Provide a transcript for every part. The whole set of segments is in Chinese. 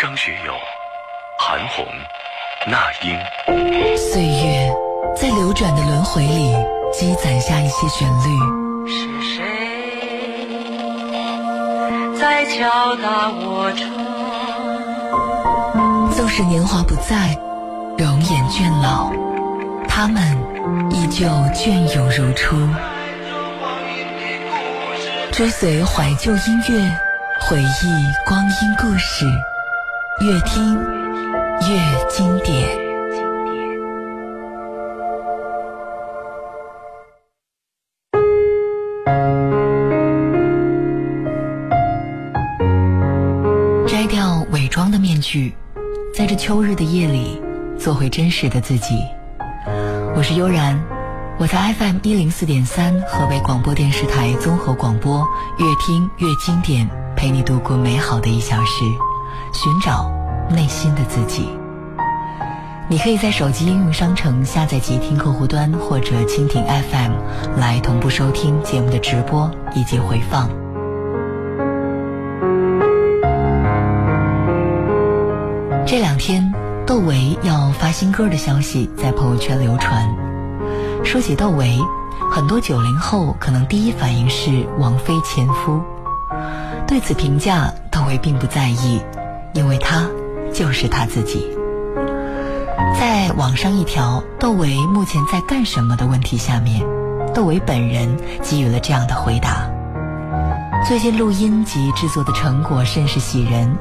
张学友、韩红、那英。岁月在流转的轮回里积攒下一些旋律。是谁在敲打我窗？纵使年华不在，容颜倦老，他们依旧隽永如初。追随怀旧音乐，回忆光阴故事，越听越经典。摘掉伪装的面具，在这秋日的夜里，做回真实的自己。我是悠然。我在 FM 一零四点三河北广播电视台综合广播，越听越经典，陪你度过美好的一小时，寻找内心的自己。你可以在手机应用商城下载即听客户端或者蜻蜓 FM 来同步收听节目的直播以及回放。这两天，窦唯要发新歌的消息在朋友圈流传。说起窦唯，很多九零后可能第一反应是王菲前夫。对此评价，窦唯并不在意，因为他就是他自己。在网上一条“窦唯目前在干什么”的问题下面，窦唯本人给予了这样的回答：最近录音及制作的成果甚是喜人，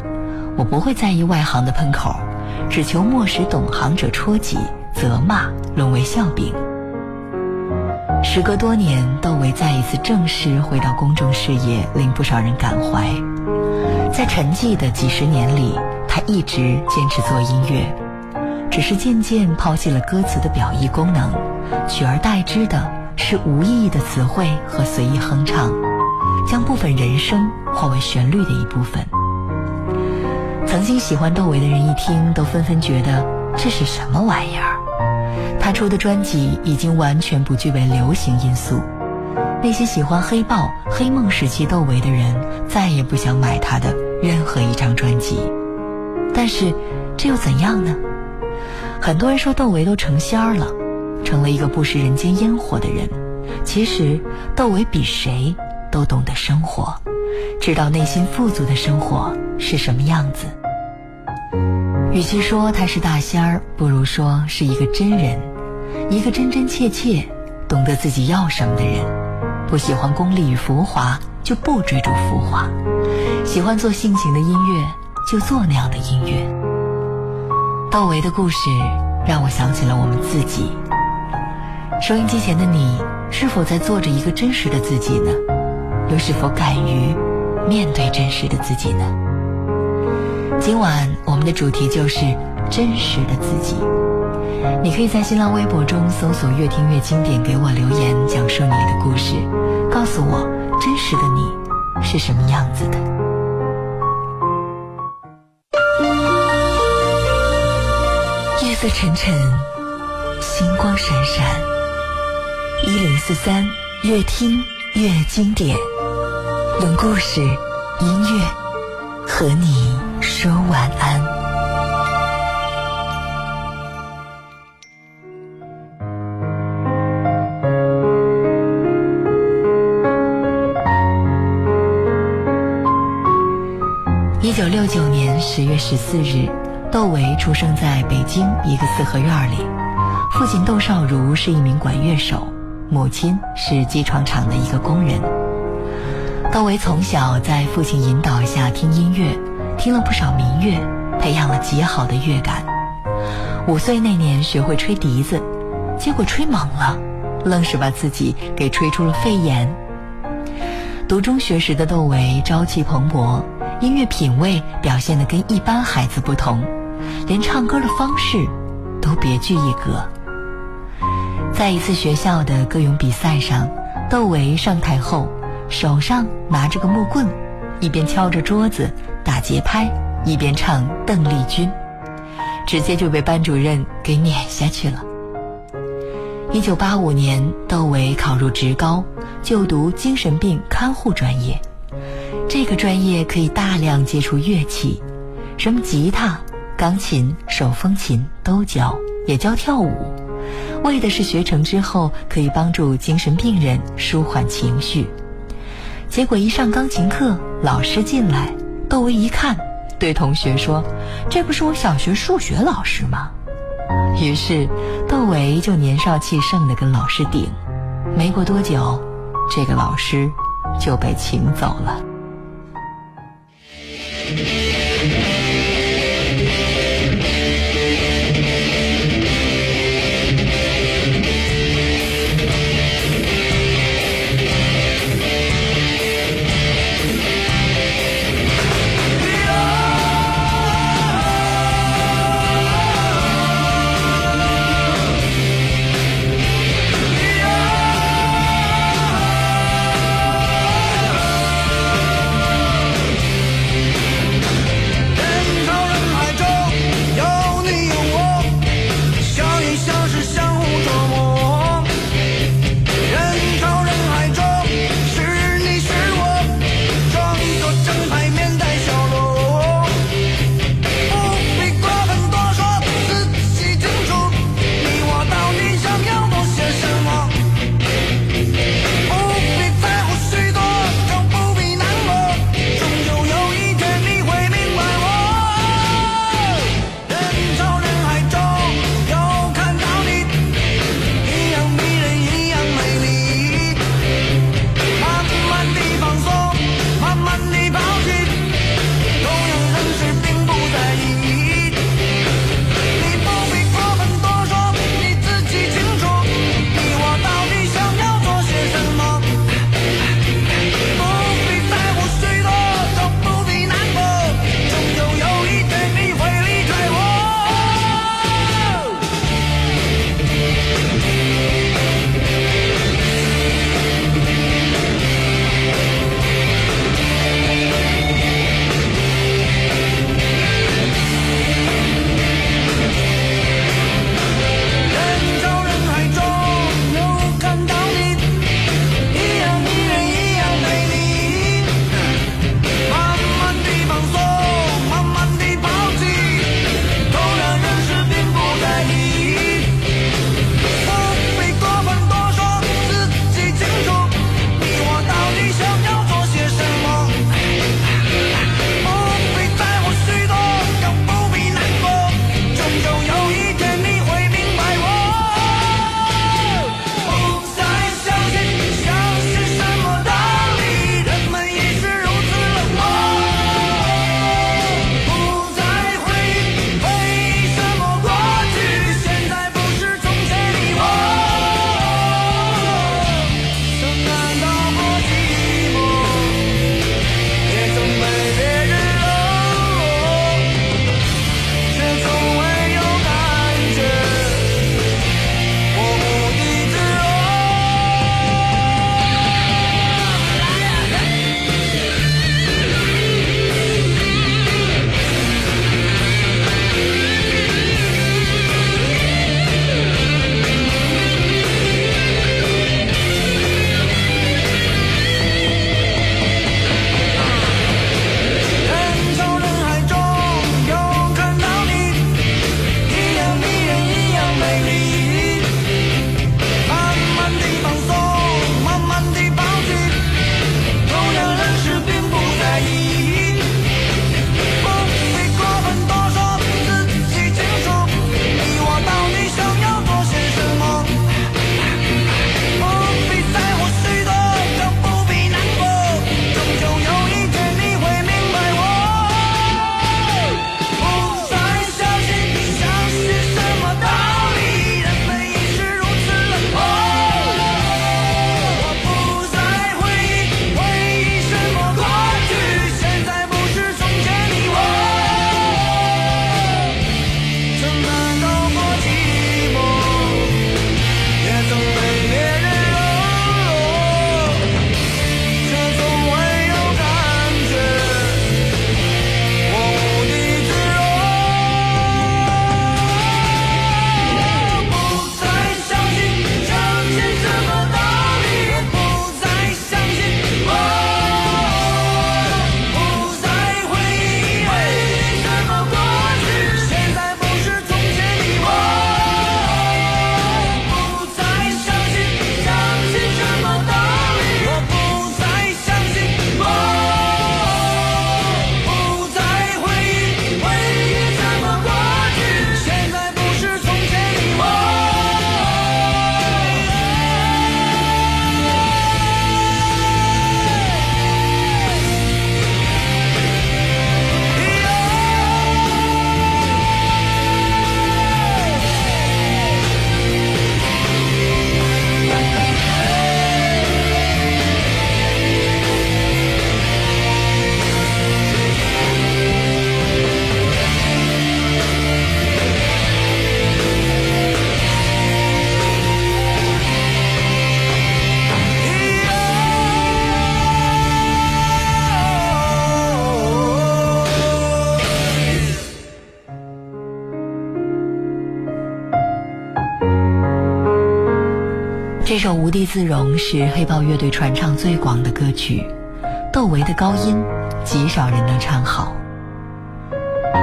我不会在意外行的喷口，只求莫使懂行者戳脊、责骂沦为笑柄。时隔多年，窦唯再一次正式回到公众视野，令不少人感怀。在沉寂的几十年里，他一直坚持做音乐，只是渐渐抛弃了歌词的表意功能，取而代之的是无意义的词汇和随意哼唱，将部分人声化为旋律的一部分。曾经喜欢窦唯的人一听，都纷纷觉得这是什么玩意儿。他出的专辑已经完全不具备流行因素，那些喜欢黑豹、黑梦时期窦唯的人再也不想买他的任何一张专辑。但是，这又怎样呢？很多人说窦唯都成仙儿了，成了一个不食人间烟火的人。其实，窦唯比谁都懂得生活，知道内心富足的生活是什么样子。与其说他是大仙儿，不如说是一个真人。一个真真切切懂得自己要什么的人，不喜欢功利与浮华，就不追逐浮华；喜欢做性情的音乐，就做那样的音乐。窦唯的故事让我想起了我们自己。收音机前的你，是否在做着一个真实的自己呢？又是否敢于面对真实的自己呢？今晚我们的主题就是真实的自己。你可以在新浪微博中搜索“越听越经典”，给我留言，讲述你的故事，告诉我真实的你是什么样子的。夜色沉沉，星光闪闪，一零四三，越听越经典，用故事、音乐和你说晚安。十月十四日，窦唯出生在北京一个四合院里。父亲窦少如是一名管乐手，母亲是机床厂的一个工人。窦唯从小在父亲引导下听音乐，听了不少民乐，培养了极好的乐感。五岁那年学会吹笛子，结果吹猛了，愣是把自己给吹出了肺炎。读中学时的窦唯朝气蓬勃。音乐品味表现的跟一般孩子不同，连唱歌的方式都别具一格。在一次学校的歌咏比赛上，窦唯上台后，手上拿着个木棍，一边敲着桌子打节拍，一边唱《邓丽君》，直接就被班主任给撵下去了。一九八五年，窦唯考入职高，就读精神病看护专业。这个专业可以大量接触乐器，什么吉他、钢琴、手风琴都教，也教跳舞，为的是学成之后可以帮助精神病人舒缓情绪。结果一上钢琴课，老师进来，窦唯一看，对同学说：“这不是我小学数学老师吗？”于是窦唯就年少气盛地跟老师顶。没过多久，这个老师就被请走了。无地自容》是黑豹乐队传唱最广的歌曲，窦唯的高音极少人能唱好。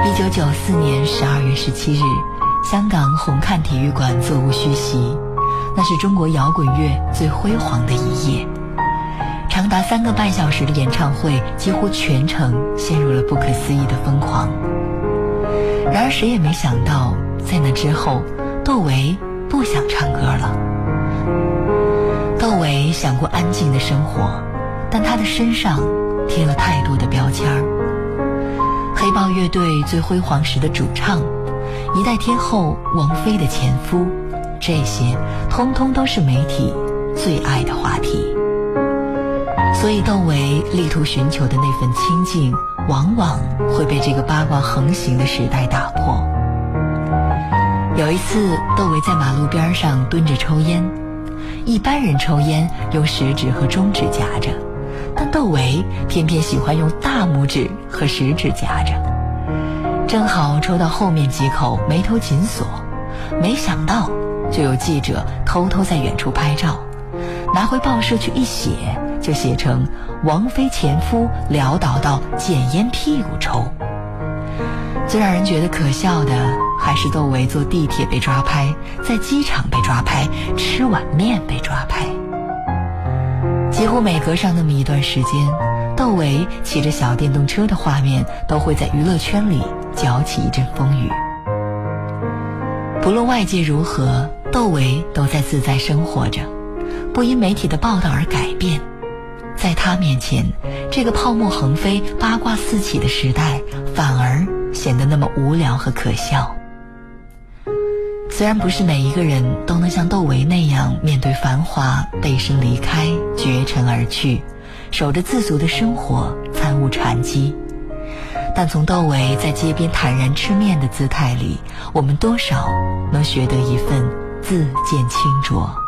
一九九四年十二月十七日，香港红磡体育馆座无虚席，那是中国摇滚乐最辉煌的一夜。长达三个半小时的演唱会，几乎全程陷入了不可思议的疯狂。然而，谁也没想到，在那之后，窦唯不想唱歌了。窦唯想过安静的生活，但他的身上贴了太多的标签儿。黑豹乐队最辉煌时的主唱，一代天后王菲的前夫，这些通通都是媒体最爱的话题。所以窦唯力图寻求的那份清静，往往会被这个八卦横行的时代打破。有一次，窦唯在马路边上蹲着抽烟。一般人抽烟用食指和中指夹着，但窦唯偏偏喜欢用大拇指和食指夹着。正好抽到后面几口，眉头紧锁。没想到，就有记者偷偷在远处拍照，拿回报社去一写，就写成王菲前夫潦倒到捡烟屁股抽。最让人觉得可笑的，还是窦唯坐地铁被抓拍，在机场被抓拍，吃碗面被抓拍。几乎每隔上那么一段时间，窦唯骑着小电动车的画面都会在娱乐圈里搅起一阵风雨。不论外界如何，窦唯都在自在生活着，不因媒体的报道而改变。在他面前，这个泡沫横飞、八卦四起的时代，反而。显得那么无聊和可笑。虽然不是每一个人都能像窦唯那样面对繁华，背身离开，绝尘而去，守着自足的生活，参悟禅机，但从窦唯在街边坦然吃面的姿态里，我们多少能学得一份自见清浊。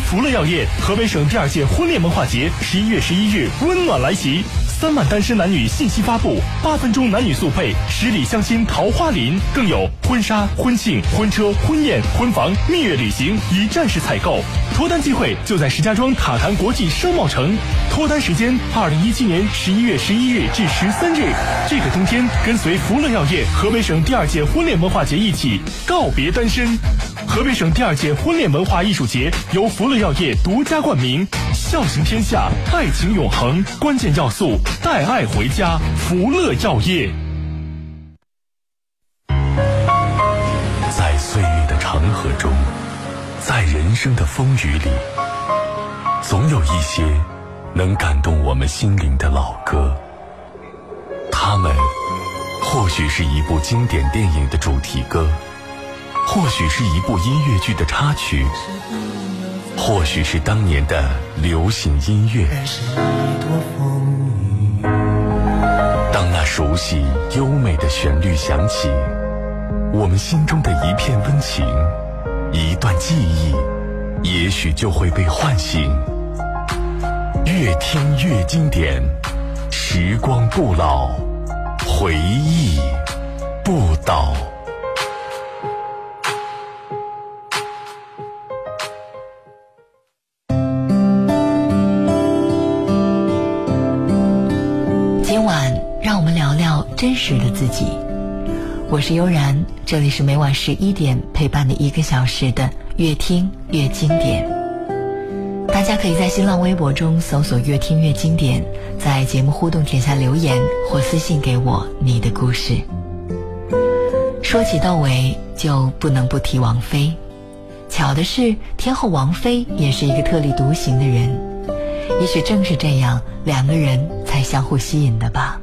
福乐药业河北省第二届婚恋文化节十一月十一日温暖来袭。三万单身男女信息发布，八分钟男女速配，十里相亲桃花林，更有婚纱、婚庆、婚车、婚宴、婚房、蜜月旅行一站式采购，脱单机会就在石家庄塔坛国际商贸城。脱单时间：二零一七年十一月十一日至十三日。这个冬天，跟随福乐药业河北省第二届婚恋文化节一起告别单身。河北省第二届婚恋文化艺术节由福乐药业独家冠名，孝行天下，爱情永恒，关键要素带爱回家。福乐药业，在岁月的长河中，在人生的风雨里，总有一些能感动我们心灵的老歌。它们或许是一部经典电影的主题歌。或许是一部音乐剧的插曲，或许是当年的流行音乐。当那熟悉优美的旋律响起，我们心中的一片温情，一段记忆，也许就会被唤醒。越听越经典，时光不老，回忆不倒。实的自己，我是悠然，这里是每晚十一点陪伴你一个小时的越听越经典。大家可以在新浪微博中搜索“越听越经典”，在节目互动帖下留言或私信给我你的故事。说起窦唯，就不能不提王菲。巧的是，天后王菲也是一个特立独行的人，也许正是这样，两个人才相互吸引的吧。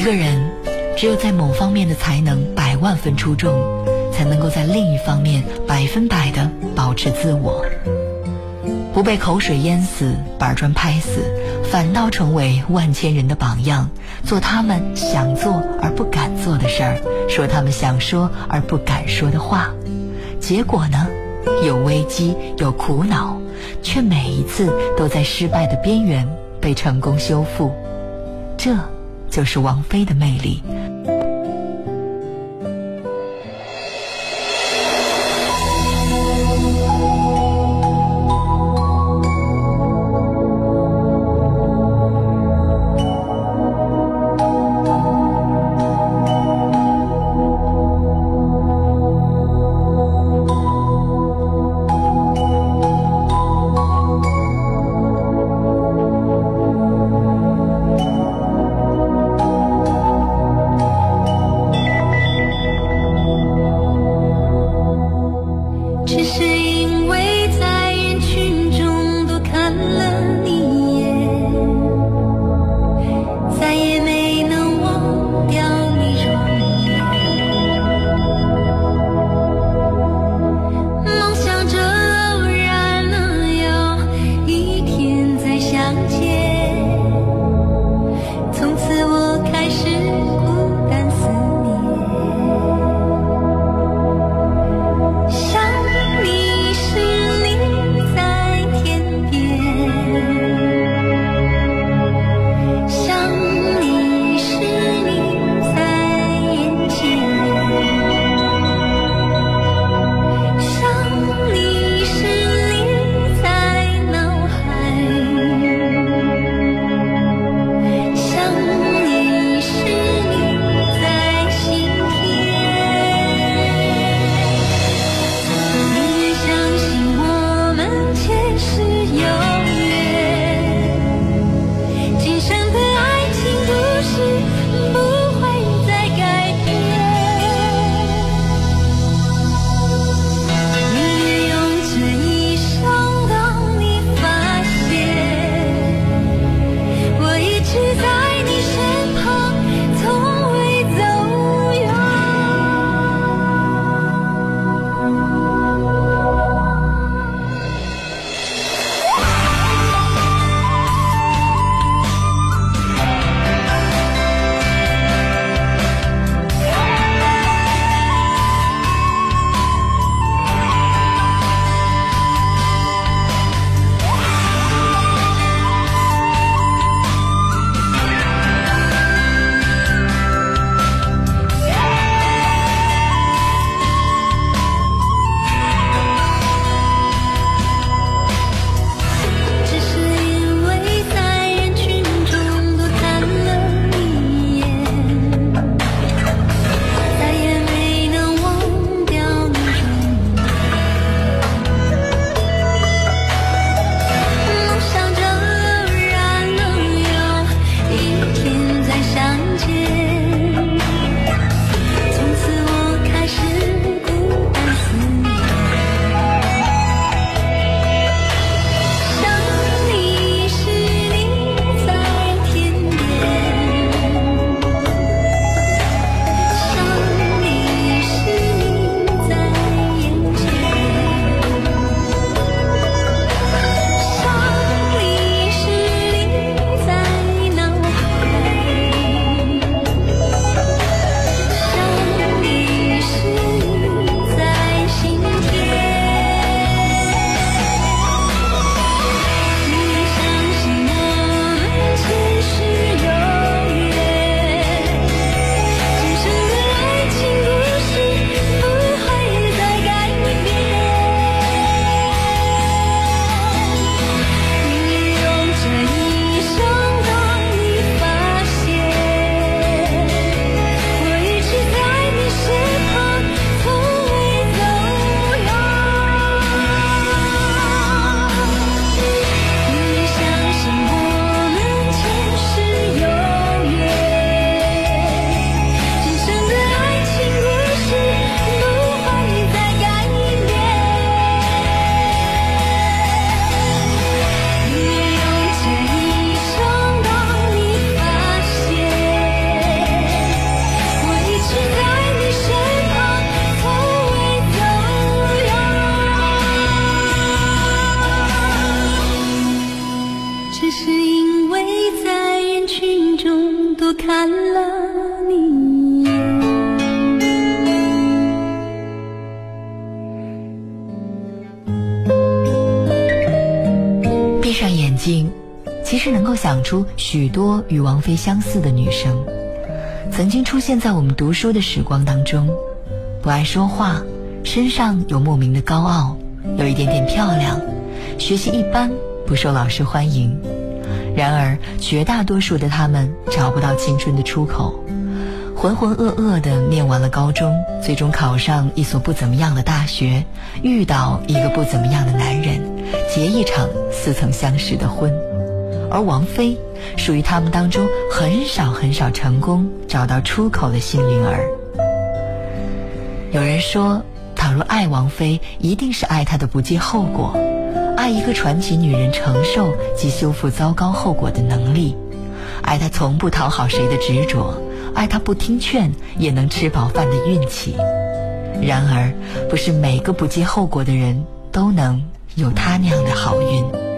一个人只有在某方面的才能百万分出众，才能够在另一方面百分百的保持自我，不被口水淹死、板砖拍死，反倒成为万千人的榜样，做他们想做而不敢做的事儿，说他们想说而不敢说的话。结果呢，有危机，有苦恼，却每一次都在失败的边缘被成功修复。这就是王菲的魅力。出许多与王菲相似的女生，曾经出现在我们读书的时光当中。不爱说话，身上有莫名的高傲，有一点点漂亮，学习一般，不受老师欢迎。然而，绝大多数的他们找不到青春的出口，浑浑噩噩的念完了高中，最终考上一所不怎么样的大学，遇到一个不怎么样的男人，结一场似曾相识的婚。而王菲，属于他们当中很少很少成功找到出口的幸运儿。有人说，倘若爱王菲，一定是爱她的不计后果。爱一个传奇女人承受及修复糟糕后果的能力，爱她从不讨好谁的执着，爱她不听劝也能吃饱饭的运气。然而，不是每个不计后果的人都能有她那样的好运。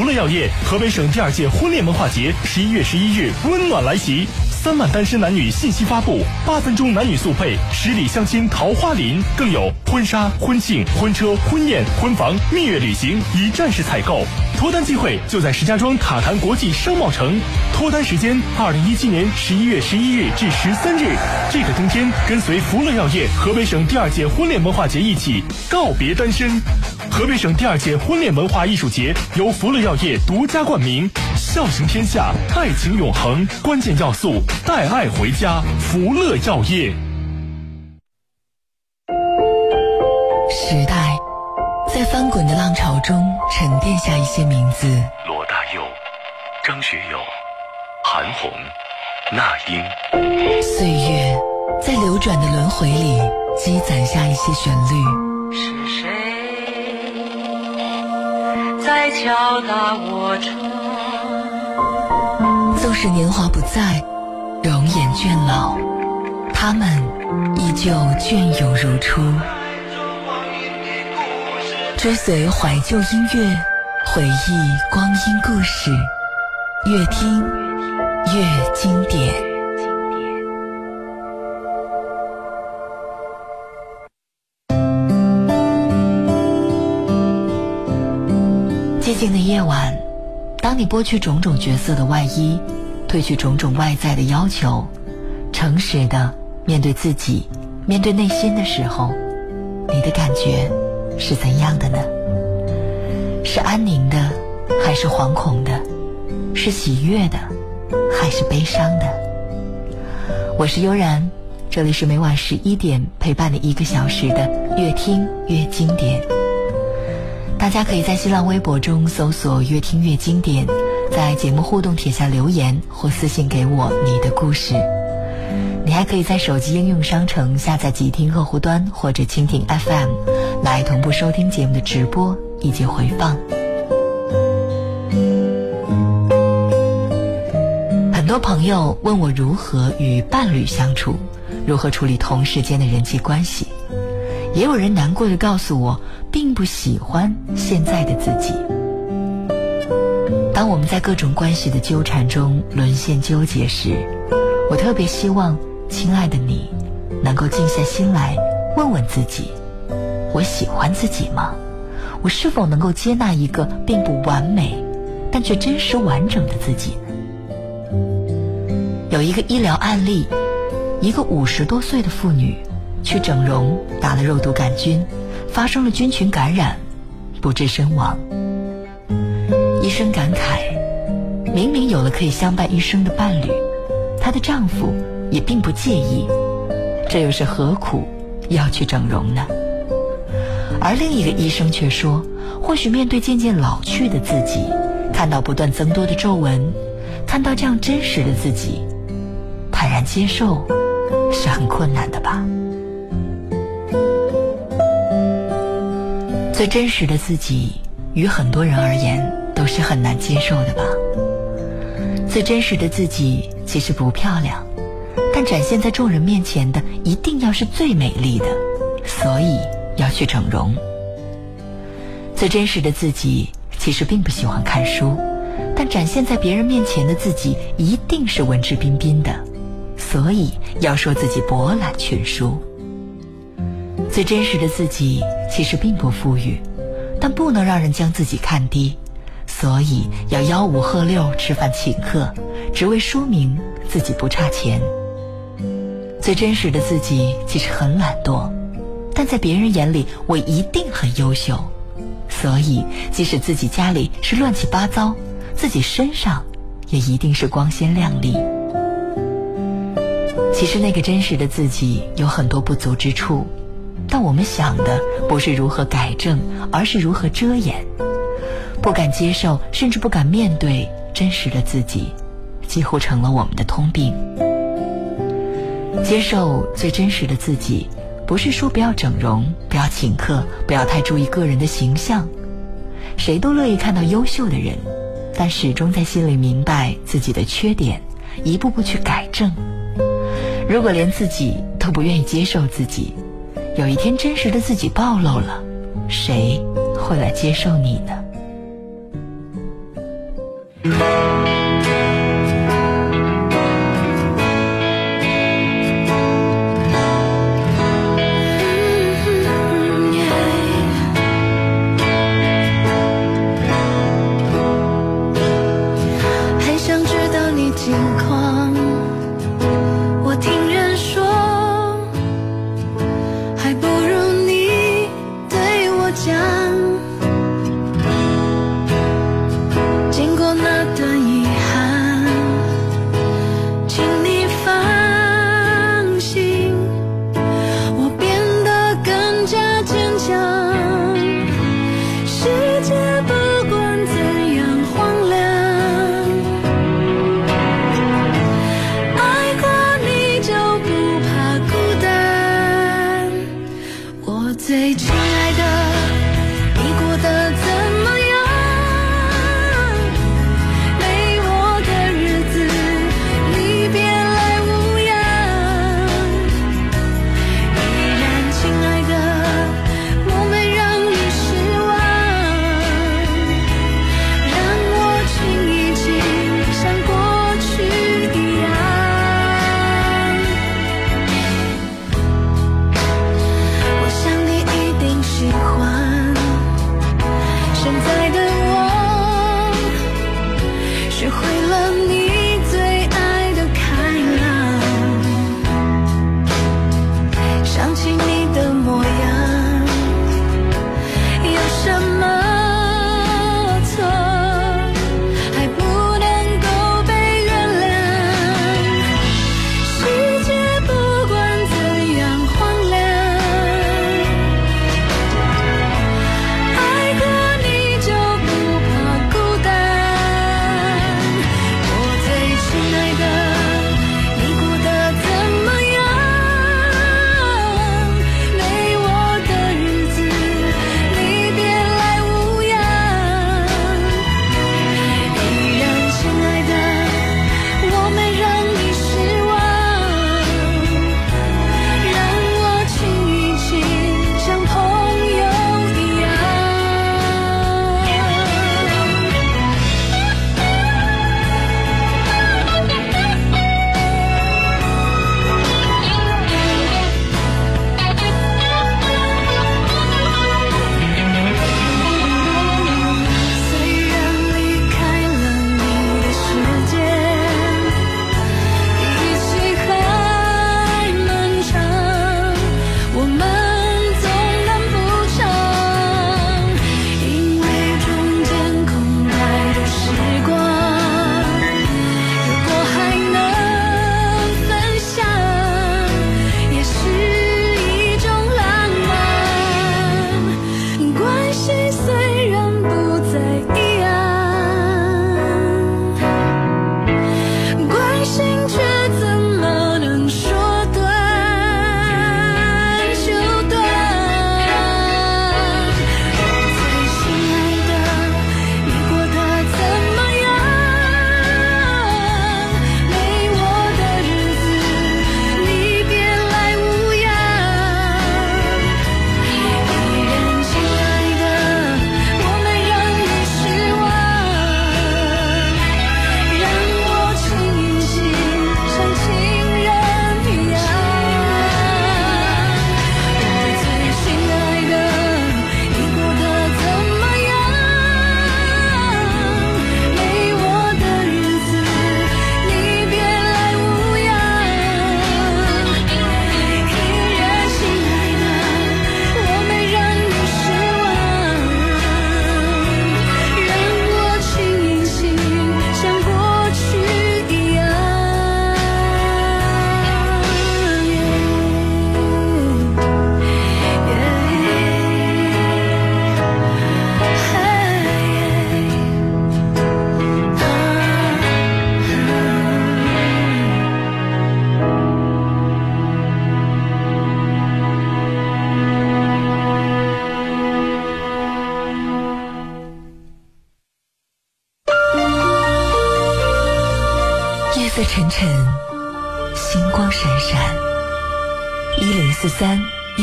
福乐药业河北省第二届婚恋文化节十一月十一日温暖来袭，三万单身男女信息发布，八分钟男女速配，十里相亲桃花林，更有婚纱、婚庆、婚车、婚宴、婚房、蜜月旅行一站式采购，脱单机会就在石家庄塔坛国际商贸城，脱单时间二零一七年十一月十一日至十三日，这个冬天跟随福乐药业河北省第二届婚恋文化节一起告别单身。河北省第二届婚恋文化艺术节由福乐药业独家冠名，孝行天下，爱情永恒，关键要素带爱回家。福乐药业。时代在翻滚的浪潮中沉淀下一些名字，罗大佑、张学友、韩红、那英。岁月在流转的轮回里积攒下一些旋律。在敲打我窗？纵使年华不在，容颜倦老，他们依旧隽永如初。追随怀旧音乐，回忆光阴故事，越听越经典。静的夜晚，当你剥去种种角色的外衣，褪去种种外在的要求，诚实的面对自己，面对内心的时候，你的感觉是怎样的呢？是安宁的，还是惶恐的？是喜悦的，还是悲伤的？我是悠然，这里是每晚十一点陪伴你一个小时的越听越经典。大家可以在新浪微博中搜索“越听越经典”，在节目互动帖下留言或私信给我你的故事。你还可以在手机应用商城下载极听客户端或者蜻蜓 FM，来同步收听节目的直播以及回放。很多朋友问我如何与伴侣相处，如何处理同事间的人际关系，也有人难过的告诉我，并不喜欢现在的自己。当我们在各种关系的纠缠中沦陷纠结时，我特别希望，亲爱的你，能够静下心来，问问自己：我喜欢自己吗？我是否能够接纳一个并不完美，但却真实完整的自己？有一个医疗案例，一个五十多岁的妇女去整容，打了肉毒杆菌，发生了菌群感染，不治身亡。医生感慨，明明有了可以相伴一生的伴侣。她的丈夫也并不介意，这又是何苦要去整容呢？而另一个医生却说，或许面对渐渐老去的自己，看到不断增多的皱纹，看到这样真实的自己，坦然接受是很困难的吧？最真实的自己，于很多人而言都是很难接受的吧？最真实的自己其实不漂亮，但展现在众人面前的一定要是最美丽的，所以要去整容。最真实的自己其实并不喜欢看书，但展现在别人面前的自己一定是文质彬彬的，所以要说自己博览群书。最真实的自己其实并不富裕，但不能让人将自己看低。所以要吆五喝六吃饭请客，只为说明自己不差钱。最真实的自己其实很懒惰，但在别人眼里我一定很优秀。所以即使自己家里是乱七八糟，自己身上也一定是光鲜亮丽。其实那个真实的自己有很多不足之处，但我们想的不是如何改正，而是如何遮掩。不敢接受，甚至不敢面对真实的自己，几乎成了我们的通病。接受最真实的自己，不是说不要整容，不要请客，不要太注意个人的形象。谁都乐意看到优秀的人，但始终在心里明白自己的缺点，一步步去改正。如果连自己都不愿意接受自己，有一天真实的自己暴露了谁会来接受你呢？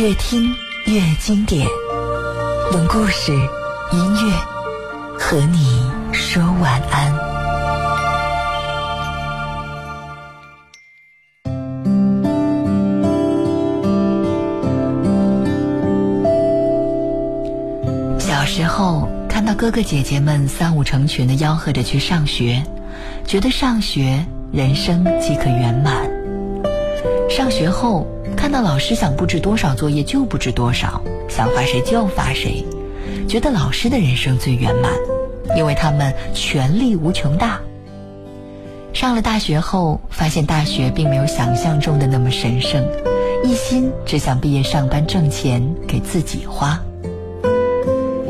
越听越经典冷故事音乐和你说晚安。小时候看到哥哥姐姐们三五成群的吆喝着去上学觉得上学人生即可圆满。上学后看到老师想布置多少作业就布置多少，想罚谁就罚谁，觉得老师的人生最圆满，因为他们权力无穷大。上了大学后，发现大学并没有想象中的那么神圣，一心只想毕业上班挣钱给自己花。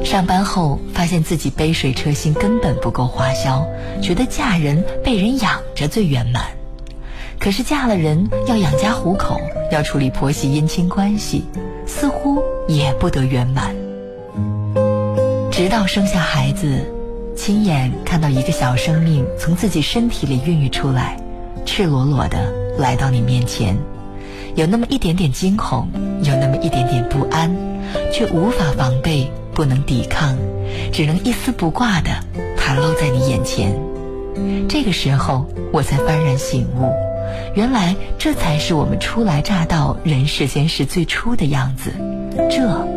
上班后发现自己杯水车薪根本不够花销，觉得嫁人被人养着最圆满。可是嫁了人要养家糊口，要处理婆媳姻亲关系，似乎也不得圆满。直到生下孩子，亲眼看到一个小生命从自己身体里孕育出来，赤裸裸的来到你面前，有那么一点点惊恐，有那么一点点不安，却无法防备。不能抵抗，只能一丝不挂的袒露在你眼前。这个时候，我才幡然醒悟，原来这才是我们初来乍到人世间时最初的样子，这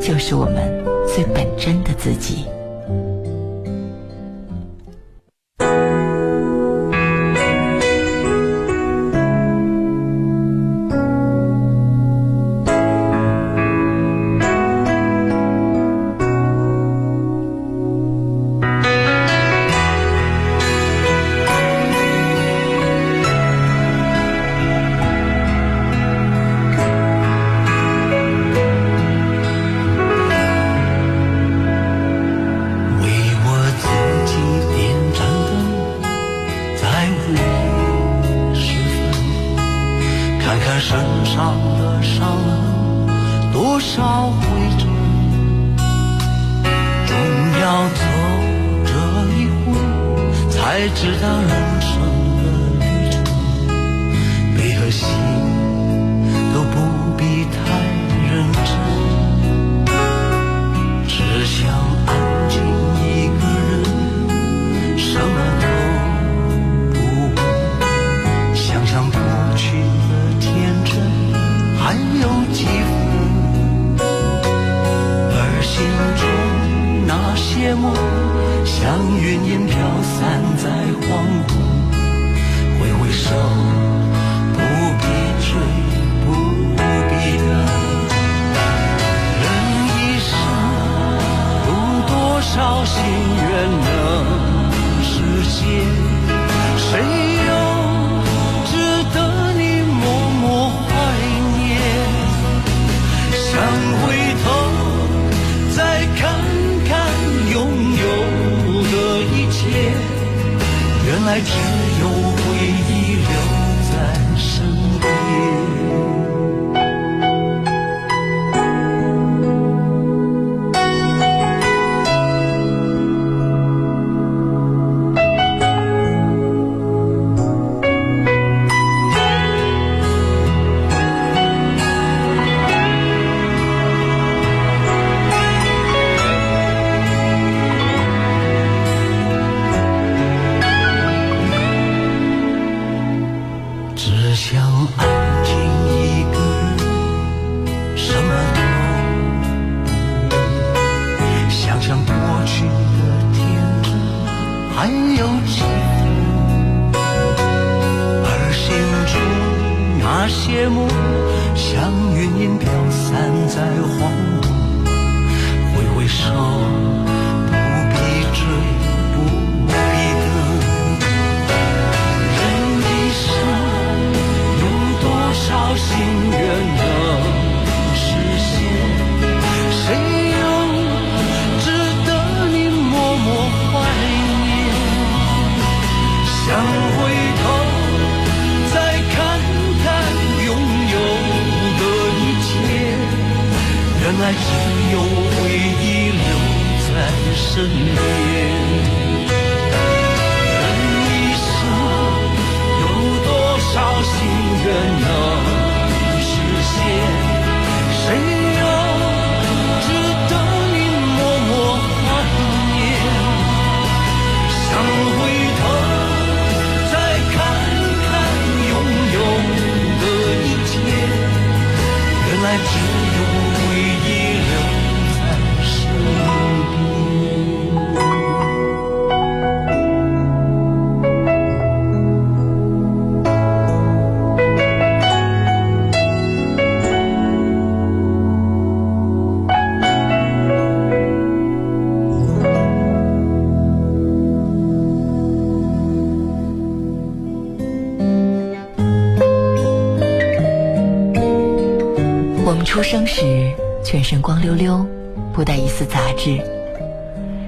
就是我们最本真的自己。只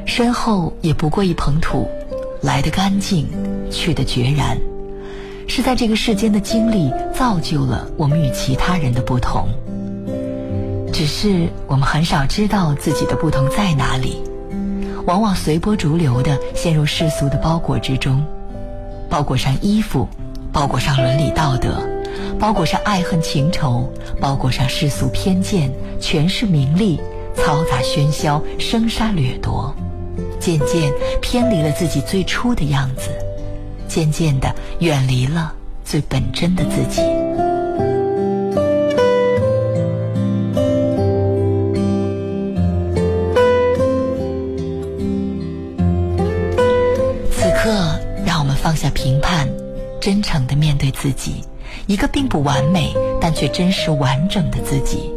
身后也不过一捧土，来得干净，去得决然。是在这个世间的经历造就了我们与其他人的不同，只是我们很少知道自己的不同在哪里，往往随波逐流的陷入世俗的包裹之中，包裹上衣服，包裹上伦理道德，包裹上爱恨情仇，包裹上世俗偏见，权势名利，嘈杂喧嚣，生杀掠夺，渐渐偏离了自己最初的样子。渐渐的远离了最本真的自己。此刻，让我们放下评判，真诚的面对自己，一个并不完美但却真实完整的自己。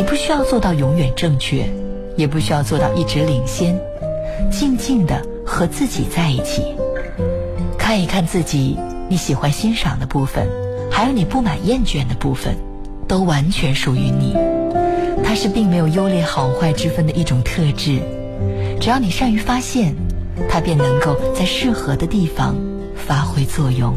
你不需要做到永远正确，也不需要做到一直领先，静静的和自己在一起。看一看自己，你喜欢欣赏的部分，还有你不满厌倦的部分，都完全属于你。它是并没有优劣好坏之分的一种特质，只要你善于发现，它便能够在适合的地方发挥作用。